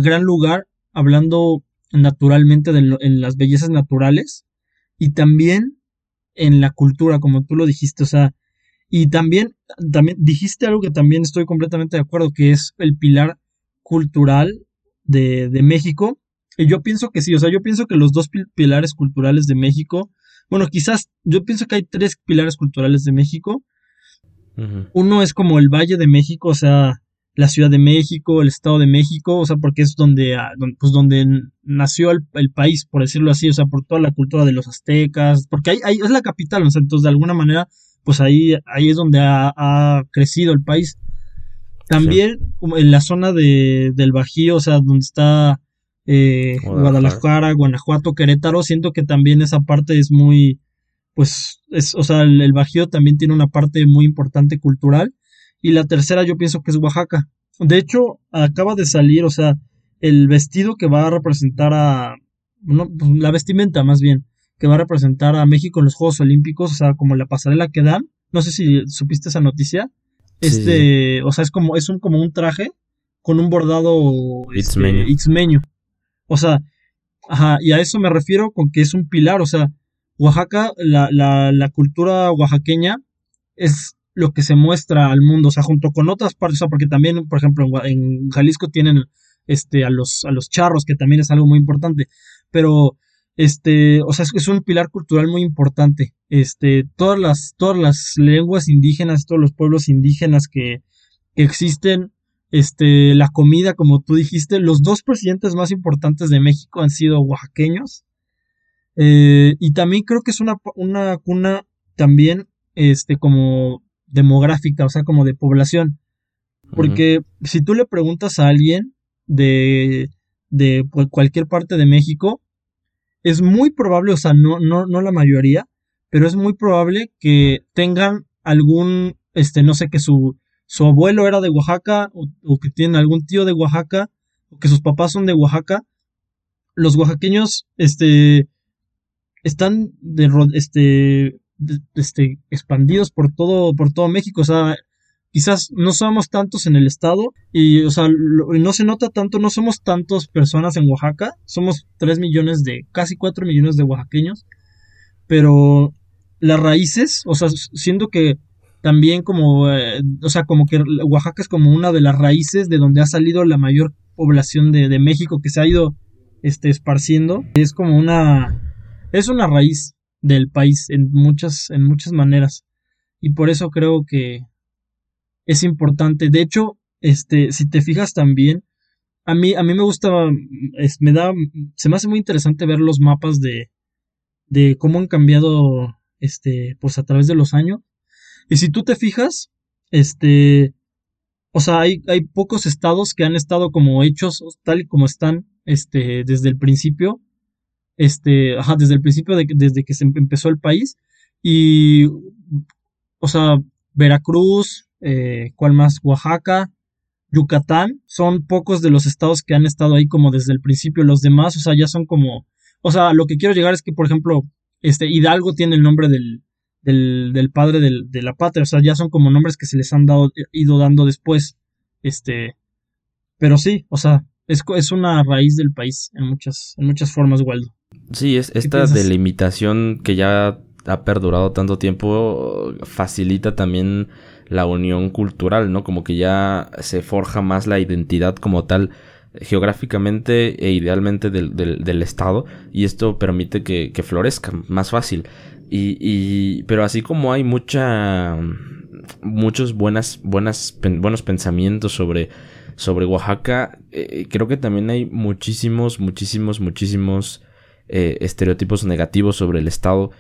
gran lugar hablando naturalmente de en las bellezas naturales y también en la cultura, como tú lo dijiste, o sea, y también, también dijiste algo que también estoy completamente de acuerdo, que es el pilar cultural de, de México y yo pienso que sí, o sea, yo pienso que los dos pilares culturales de México, bueno, quizás yo pienso que hay tres pilares culturales de México. Uno es como el Valle de México, o sea, la Ciudad de México, el Estado de México, o sea, porque es donde, ah, pues donde nació el, país, por decirlo así, o sea, por toda la cultura de los aztecas, porque ahí, ahí es la capital, o sea, entonces de alguna manera, pues ahí, ahí es donde ha, crecido el país. También en la zona de, del Bajío, o sea, donde está eh, Guadalajara. Guanajuato, Querétaro, siento que también esa parte es muy, pues, es, o sea, el, Bajío también tiene una parte muy importante cultural. Y la tercera yo pienso que es Oaxaca. De hecho, acaba de salir, o sea, el vestido que va a representar a, no, pues, la vestimenta más bien, que va a representar a México en los Juegos Olímpicos, o sea, como la pasarela que dan. No sé si supiste esa noticia. Este, o sea, es como, es un, como un traje con un bordado este. O sea, ajá, y a eso me refiero con que es un pilar, o sea, Oaxaca, la, la, la cultura oaxaqueña es lo que se muestra al mundo, o sea, junto con otras partes, o sea, porque también, por ejemplo, en Jalisco tienen este, a, los, a los charros, que también es algo muy importante, pero, este, o sea, es, un pilar cultural muy importante, este, todas las, todas las lenguas indígenas, todos los pueblos indígenas que, que existen, este, la comida, como tú dijiste, los dos presidentes más importantes de México han sido oaxaqueños. Eh, y también creo que es una, una cuna también, este, como demográfica, o sea, como de población. Porque si tú le preguntas a alguien de, de cualquier parte de México, es muy probable, o sea, no, no, no la mayoría, pero es muy probable que tengan algún, este, no sé, que su, su abuelo era de Oaxaca o, que tienen algún tío de Oaxaca o que sus papás son de Oaxaca, los oaxaqueños este, están de, este, este, expandidos por todo, por todo México. O sea, quizás no somos tantos en el estado y, o sea, no se nota tanto, no somos tantas personas en Oaxaca, somos 3 millones de, casi 4 millones de oaxaqueños, pero las raíces, o sea, siento que también como, eh, o sea, como que Oaxaca es como una de las raíces de donde ha salido la mayor población de, de México que se ha ido este, esparciendo. Es como una, es una raíz del país en muchas, en muchas maneras. Y por eso creo que es importante. De hecho, este, si te fijas también, a mí, a mí me gusta, es, me da, se me hace muy interesante ver los mapas de, de cómo han cambiado, este, pues a través de los años. Y si tú te fijas, este, o sea, hay, hay pocos estados que han estado como hechos tal y como están, este, desde el principio, este, ajá, desde el principio de, desde que se empezó el país. Y, o sea, Veracruz, eh, ¿cuál más? Oaxaca, Yucatán, son pocos de los estados que han estado ahí como desde el principio. Los demás, o sea, ya son como, o sea, lo que quiero llegar es que, por ejemplo, este Hidalgo tiene el nombre del, del, del padre del, de la patria, o sea, ya son como nombres que se les han dado, ido dando después, este, pero sí, o sea, es, es una raíz del país en muchas, en muchas formas, Waldo. Sí, es esta delimitación que ya ha perdurado tanto tiempo facilita también la unión cultural, ¿no? Como que ya se forja más la identidad como tal geográficamente e idealmente del, del, estado y esto permite que, que florezca más fácil y, y, pero así como hay mucha muchos buenas buenas buenos pensamientos sobre sobre Oaxaca eh, creo que también hay muchísimos muchísimos muchísimos eh, estereotipos negativos sobre el estado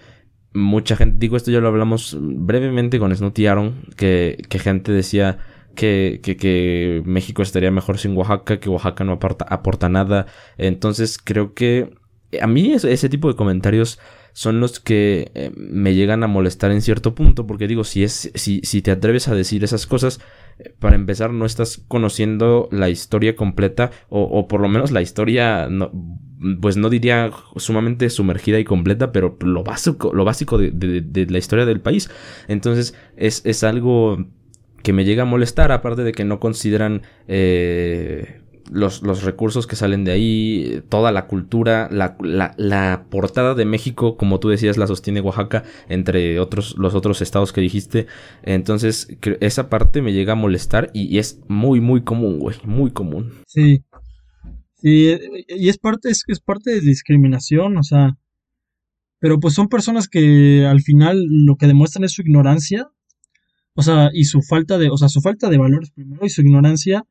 mucha gente, digo esto ya lo hablamos brevemente con Snooty Aaron, que, que gente decía que, que, que, México estaría mejor sin Oaxaca, que Oaxaca no aporta, aporta nada. Entonces creo que a mí ese, tipo de comentarios son los que eh, me llegan a molestar en cierto punto, porque digo, si, es, si, si te atreves a decir esas cosas, eh, para empezar no estás conociendo la historia completa, o, o por lo menos la historia no, pues no diría sumamente sumergida y completa, pero lo básico, lo básico de, la historia del país. Entonces es, es, algo que me llega a molestar, aparte de que no consideran eh, los, los, recursos que salen de ahí, toda la cultura, la, la, la, portada de México, como tú decías, la sostiene Oaxaca, entre otros, los otros estados que dijiste. Entonces, esa parte me llega a molestar y, y es muy, muy común, güey, muy común. Sí, y, es parte, es, es parte de discriminación, o sea, pero pues son personas que al final lo que demuestran es su ignorancia, o sea, y su falta de, o sea, su falta de valores primero y su ignorancia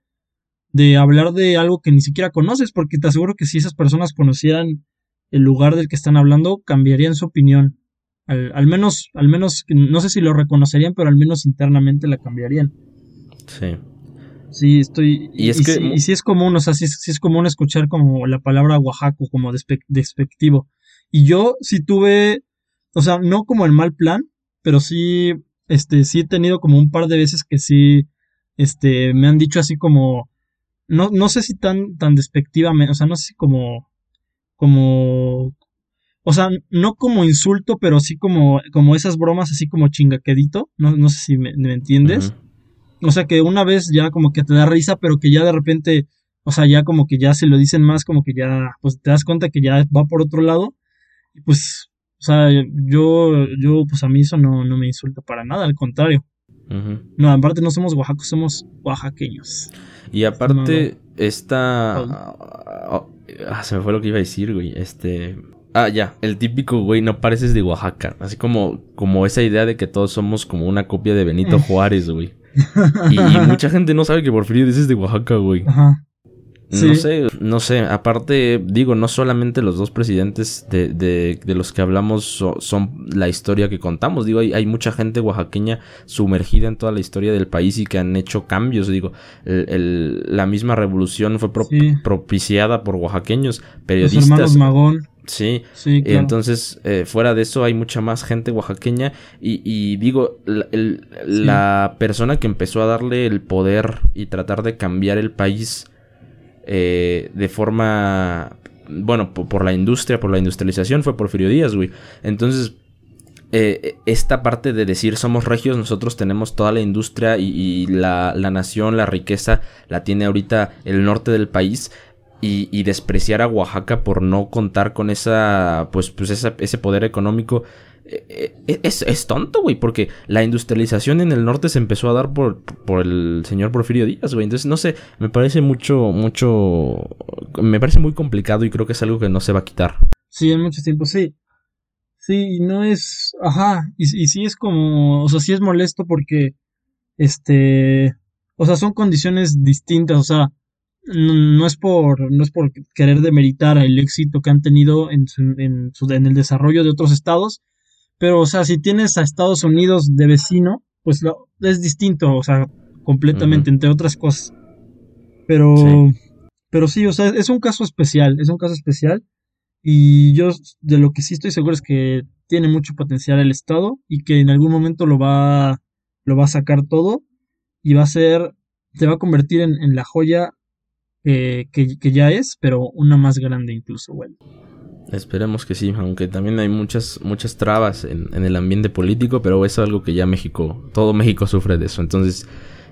de hablar de algo que ni siquiera conoces, porque te aseguro que si esas personas conocieran el lugar del que están hablando, cambiarían su opinión. Al menos, al menos, no sé si lo reconocerían, pero al menos internamente la cambiarían. Sí. Sí, estoy. Y, es que. y sí es común, o sea, sí, es común escuchar como la palabra Oaxaco como despectivo. Y yo sí tuve, o sea, no como el mal plan, pero sí, este, sí he tenido como un par de veces que sí, este, me han dicho así como, no, no sé si tan, tan despectivamente, o sea, no sé si como, como, o sea, no como insulto, pero sí como, como esas bromas así como chingaquedito, no, no sé si me, entiendes. O sea, que una vez ya como que te da risa, pero que ya de repente, o sea, ya como que ya se lo dicen más, como que ya, pues te das cuenta que ya va por otro lado. Y pues, o sea, yo, yo, pues a mí eso no, no me insulta para nada, al contrario. No, aparte no somos oaxacos, somos oaxaqueños. Y aparte, esta... Ah, ah, se me fue lo que iba a decir, güey. Este... Ah, ya, el típico, güey, no pareces de Oaxaca. Así como, como esa idea de que todos somos como una copia de Benito Juárez, güey y, [laughs] mucha gente no sabe que Porfirio Díaz es de Oaxaca, güey. Ajá. No sé, no sé. Aparte, digo, no solamente los dos presidentes de, de, de los que hablamos son la historia que contamos. Digo, hay, hay, mucha gente oaxaqueña sumergida en toda la historia del país y que han hecho cambios. Digo, el, la misma revolución fue propiciada por oaxaqueños, periodistas. Los hermanos Magón. Sí, sí y entonces eh, fuera de eso hay mucha más gente oaxaqueña y, y digo, la, la, persona que empezó a darle el poder y tratar de cambiar el país eh, de forma, bueno, por, la industria, por la industrialización fue Porfirio Díaz, güey. Entonces, eh, esta parte de decir somos regios, nosotros tenemos toda la industria y, y la, la, nación, la riqueza, la tiene ahorita el norte del país y, y despreciar a Oaxaca por no contar con esa, pues, pues ese poder económico, eh, eh, es, tonto, güey, porque la industrialización en el norte se empezó a dar por, por el señor Porfirio Díaz, güey. Entonces, no sé, me parece mucho, mucho, me parece muy complicado y creo que es algo que no se va a quitar. Sí, en mucho tiempo, sí. Sí, no es, ajá, y sí es como, o sea, sí es molesto porque, este, o sea, son condiciones distintas, o sea, no, es por no es por querer demeritar el éxito que han tenido en, en, en el desarrollo de otros estados, pero, o sea, si tienes a Estados Unidos de vecino, pues lo, es distinto, o sea, completamente, entre otras cosas. Pero, sí. pero sí, o sea, es un caso especial, es un caso especial. Y yo de lo que sí estoy seguro es que tiene mucho potencial el Estado y que en algún momento lo va, lo va a sacar todo y va a ser, se va a convertir en, en la joya que, que, ya es, pero una más grande incluso, bueno. Esperemos que sí, aunque también hay muchas, muchas trabas en, el ambiente político, pero es algo que ya México, todo México sufre de eso. Entonces,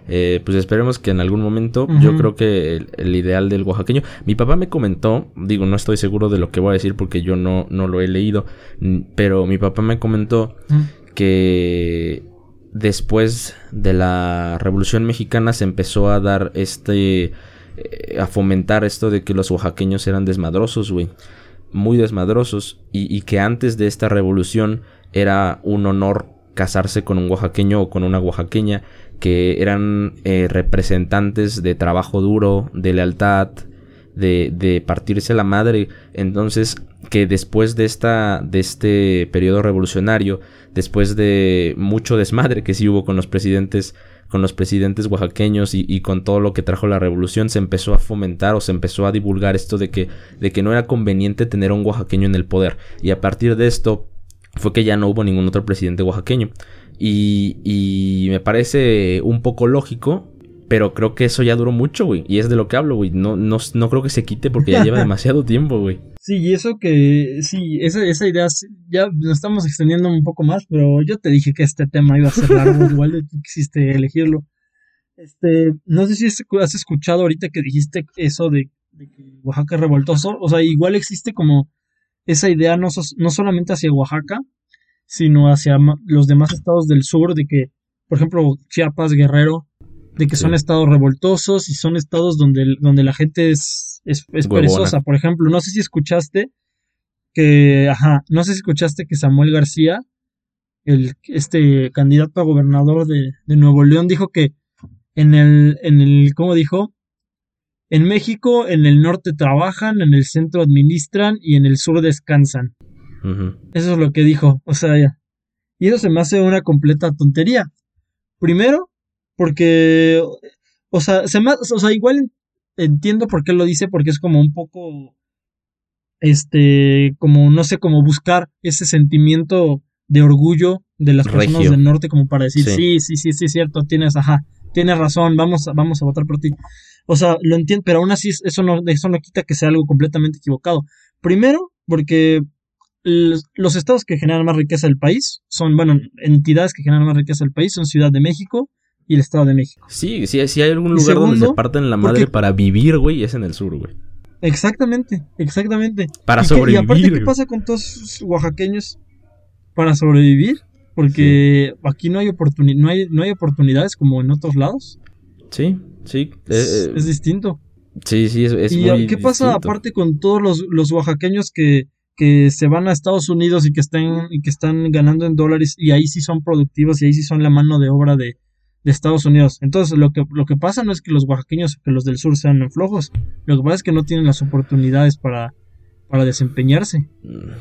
eh, pues esperemos que en algún momento, yo creo que el, ideal del oaxaqueño, mi papá me comentó, digo, no estoy seguro de lo que voy a decir porque yo no, no lo he leído, pero mi papá me comentó que después de la Revolución Mexicana se empezó a dar este, eh, a fomentar esto de que los oaxaqueños eran desmadrosos, güey muy desmadrosos y, que antes de esta revolución era un honor casarse con un oaxaqueño o con una oaxaqueña que eran eh, representantes de trabajo duro, de lealtad, de, de, partirse la madre. Entonces, que después de esta, de este periodo revolucionario, después de mucho desmadre que sí hubo con los presidentes con los presidentes oaxaqueños y, con todo lo que trajo la revolución se empezó a fomentar o se empezó a divulgar esto de que, de que no era conveniente tener a un oaxaqueño en el poder. Y a partir de esto fue que ya no hubo ningún otro presidente oaxaqueño. Y, y me parece un poco lógico pero creo que eso ya duró mucho, güey. Y es de lo que hablo, güey. No, no, no creo que se quite porque ya lleva [laughs] demasiado tiempo, güey. Sí, y eso que, sí, esa, esa idea, ya nos estamos extendiendo un poco más, pero yo te dije que este tema iba a ser largo, [laughs] igual tú quisiste elegirlo. Este, no sé si has escuchado ahorita que dijiste eso de, que Oaxaca es revoltoso, o sea, igual existe como esa idea no, no solamente hacia Oaxaca, sino hacia los demás estados del sur, de que, por ejemplo, Chiapas, Guerrero, de que son estados revoltosos y son estados donde, donde la gente es, es, perezosa. Por ejemplo, no sé si escuchaste que, ajá, no sé si escuchaste que Samuel García, el, este candidato a gobernador de, de Nuevo León, dijo que en el, en el, ¿cómo dijo? En México, en el norte trabajan, en el centro administran y en el sur descansan. Eso es lo que dijo. O sea, ya. Y eso se me hace una completa tontería. Primero, porque, o sea, se o sea, igual entiendo por qué lo dice, porque es como un poco, este, como, no sé, como buscar ese sentimiento de orgullo de las personas del norte, como para decir, sí, sí, sí, sí, es cierto, tienes, ajá, tienes razón, vamos, vamos a votar por ti. O sea, lo entiendo, pero aún así eso no, eso no quita que sea algo completamente equivocado. Primero, porque los estados que generan más riqueza del país son, bueno, entidades que generan más riqueza del país son Ciudad de México, y el Estado de México. Sí, sí, si hay algún lugar donde se parten la madre para vivir, güey, es en el sur, güey. Exactamente, exactamente. Para sobrevivir. y aparte, ¿qué pasa con todos los oaxaqueños para sobrevivir? Porque aquí no hay, no, hay, no hay oportunidades como en otros lados. Sí, sí. es, eh, distinto. Sí, sí, es, es ¿Y qué pasa aparte con todos los, los oaxaqueños que, que se van a Estados Unidos y que están, y que están ganando en dólares y ahí sí son productivos y ahí sí son la mano de obra de, de Estados Unidos. Entonces, lo que, lo que pasa no es que los oaxaqueños, que los del sur sean flojos, lo que pasa es que no tienen las oportunidades para, para desempeñarse.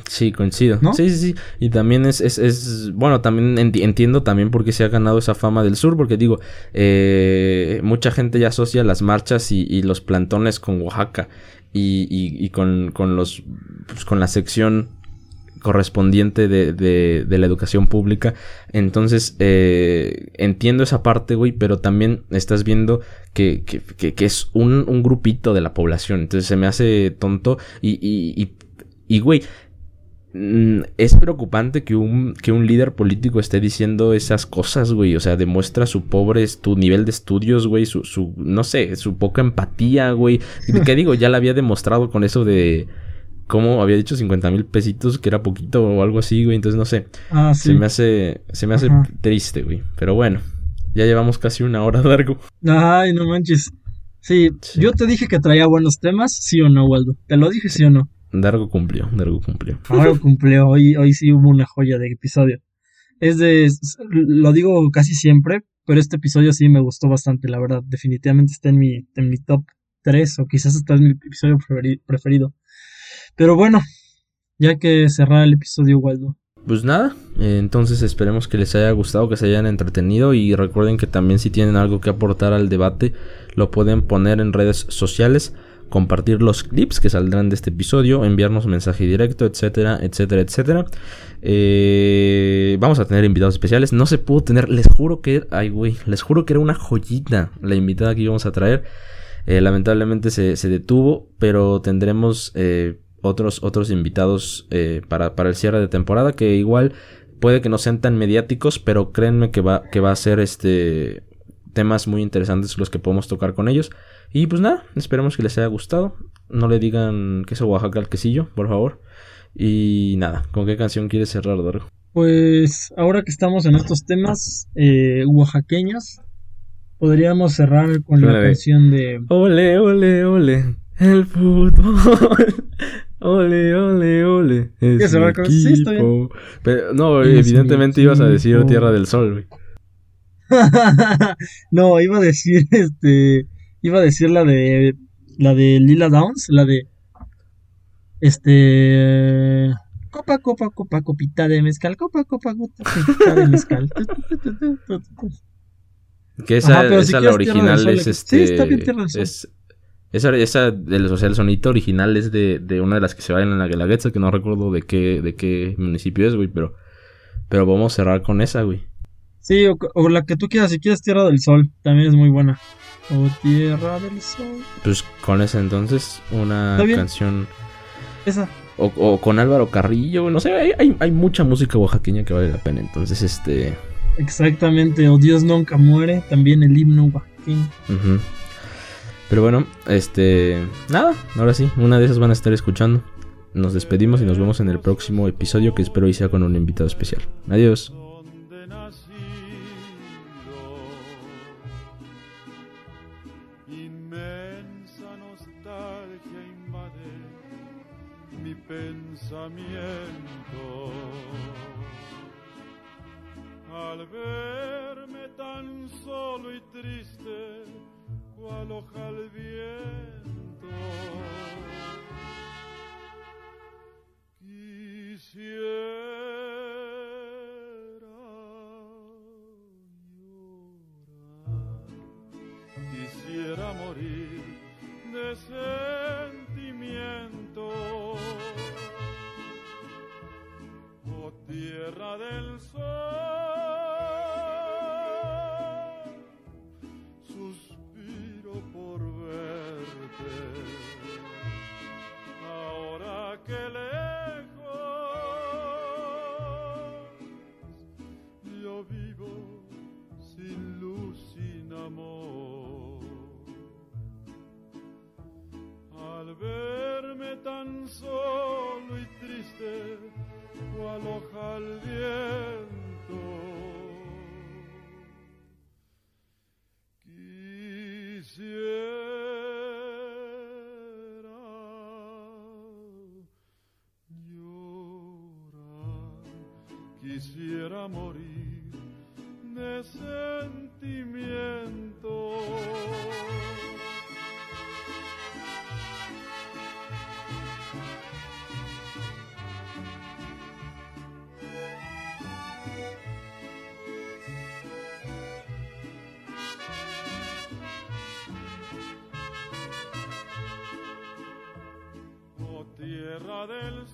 Sí, coincido. ¿No? Sí, sí, sí. Y también es, es, es bueno, también entiendo también por qué se ha ganado esa fama del sur, porque digo, eh, mucha gente ya asocia las marchas y, y los plantones con Oaxaca y, y, y con, con los, pues, con la sección correspondiente de, de, de, la educación pública. Entonces, eh, entiendo esa parte, güey, pero también estás viendo que, que, que, es un, un, grupito de la población. Entonces se me hace tonto y, y, y, y güey, mm, es preocupante que un, que un líder político esté diciendo esas cosas, güey. O sea, demuestra su pobre, tu nivel de estudios, güey. Su, su, no sé, su poca empatía, güey. ¿Qué digo? Ya la había demostrado con eso de cómo había dicho 50 mil pesitos, que era poquito o algo así, güey. Entonces, no sé. Ah, sí. Se me hace, se me hace Ajá. triste, güey. Pero bueno, ya llevamos casi una hora largo. Ay, no manches. Sí, Sí. yo te dije que traía buenos temas, sí o no, Waldo. Te lo dije, sí o no. Dargo cumplió, Dargo cumplió. Ahora cumplió, hoy, hoy sí hubo una joya de episodio. Es de, lo digo casi siempre, pero este episodio sí me gustó bastante, la verdad. Definitivamente está en mi, en mi top 3 o quizás hasta es mi episodio preferi- preferido. Pero bueno, ya que cerrar el episodio, Waldo. Pues nada, entonces esperemos que les haya gustado, que se hayan entretenido y recuerden que también si tienen algo que aportar al debate lo pueden poner en redes sociales, compartir los clips que saldrán de este episodio, enviarnos mensaje directo, etcétera, etcétera, etcétera. Eh, vamos a tener invitados especiales, no se pudo tener, les juro que, ay güey, les juro que era una joyita la invitada que íbamos a traer. Eh, lamentablemente se, se detuvo, pero tendremos eh, otros, otros invitados eh, para, para el cierre de temporada que igual puede que no sean tan mediáticos, pero créanme que va, que va a ser este temas muy interesantes los que podemos tocar con ellos. Y pues nada, esperemos que les haya gustado. No le digan que es Oaxaca al quesillo, por favor. Y nada, ¿con qué canción quieres cerrar, Dargo? Pues ahora que estamos en estos temas eh, oaxaqueños, podríamos cerrar con la canción de... Ole, ole, ole, el fútbol. Ole, ole, ole. Es ¿Quieres cerrar mi con- sí, está bien. equipo. Pero, no, Es evidentemente ibas a decir equipo. Tierra del Sol, güey. [laughs] no, iba a decir [laughs] este, iba a decir la de la de Lila Downs, la de este copa copa copa copita de mezcal, copa copa copita de mezcal. [laughs] Que esa, Ajá, si la original es este. sí, está bien, Tierra del Sol. es- esa, esa del, o sea, el sonito original es de, de una de las que se bailan en la Guelaguetza, que no recuerdo de qué, de qué municipio es, güey, pero, pero vamos a cerrar con esa, güey. Sí, o, o la que tú quieras, si quieres Tierra del Sol, también es muy buena. O Tierra del Sol. Pues con esa entonces, una canción. Esa. O, o con Álvaro Carrillo, no sé, hay, hay, hay mucha música oaxaqueña que vale la pena. Entonces, este. Exactamente, o Dios nunca muere, también el himno oaxaqueño. Pero bueno, este. Nada, ahora sí, una de esas van a estar escuchando. Nos despedimos y nos vemos en el próximo episodio que espero y sea con un invitado especial. Adiós. pensamiento al verme tan solo y triste cual hoja al viento. Quisiera llorar, quisiera morir de sentimiento. Oh tierra del sol, solo y triste, cual hoja al viento. Quisiera llorar, quisiera morir de sentimiento. Tierra del